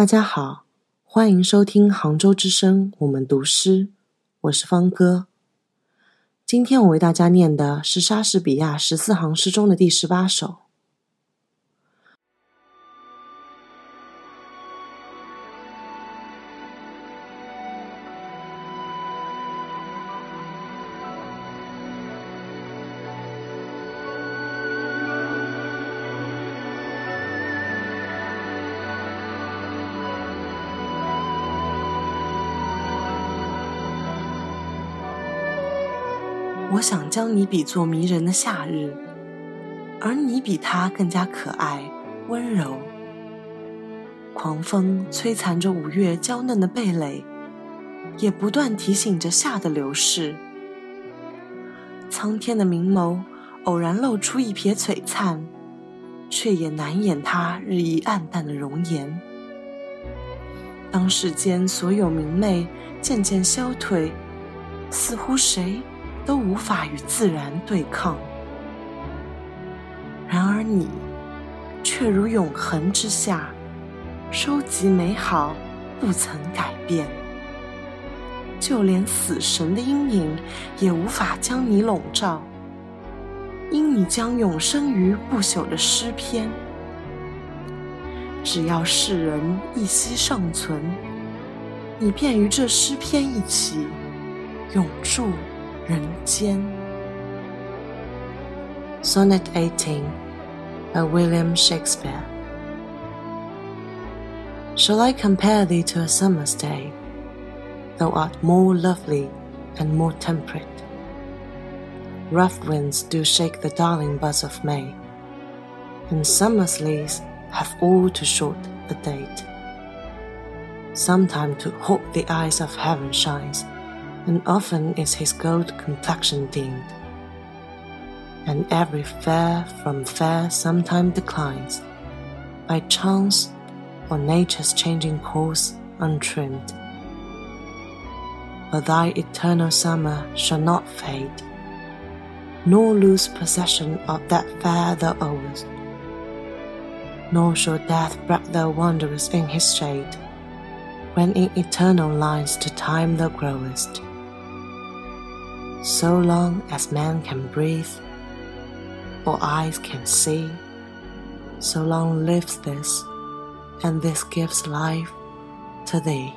大家好，欢迎收听杭州之声，我们读诗，我是方哥。今天我为大家念的是莎士比亚十四行诗中的第十八首。我想将你比作迷人的夏日，而你比它更加可爱、温柔。狂风摧残着五月娇嫩的蓓蕾，也不断提醒着夏的流逝。苍天的明眸偶然露出一瞥璀璨，却也难掩它日益暗淡的容颜。当世间所有明媚渐渐消退，似乎谁？都无法与自然对抗，然而你却如永恒之下，收集美好，不曾改变。就连死神的阴影也无法将你笼罩，因你将永生于不朽的诗篇。只要世人一息尚存，你便与这诗篇一起永驻。人间。Sonnet 18 by William Shakespeare. Shall I compare thee to a summer's day? Thou art more lovely and more temperate. Rough winds do shake the darling buds of May, and summer's leaves have all too short a date. Sometime to hope the eyes of heaven shines, and often is his gold complexion dimmed. And every fair from fair sometime declines, by chance or nature's changing course untrimmed. But thy eternal summer shall not fade, nor lose possession of that fair thou owest, nor shall death break thou wanderers in his shade, when in eternal lines to time thou growest so long as man can breathe or eyes can see, so long lives this, and this gives life to thee.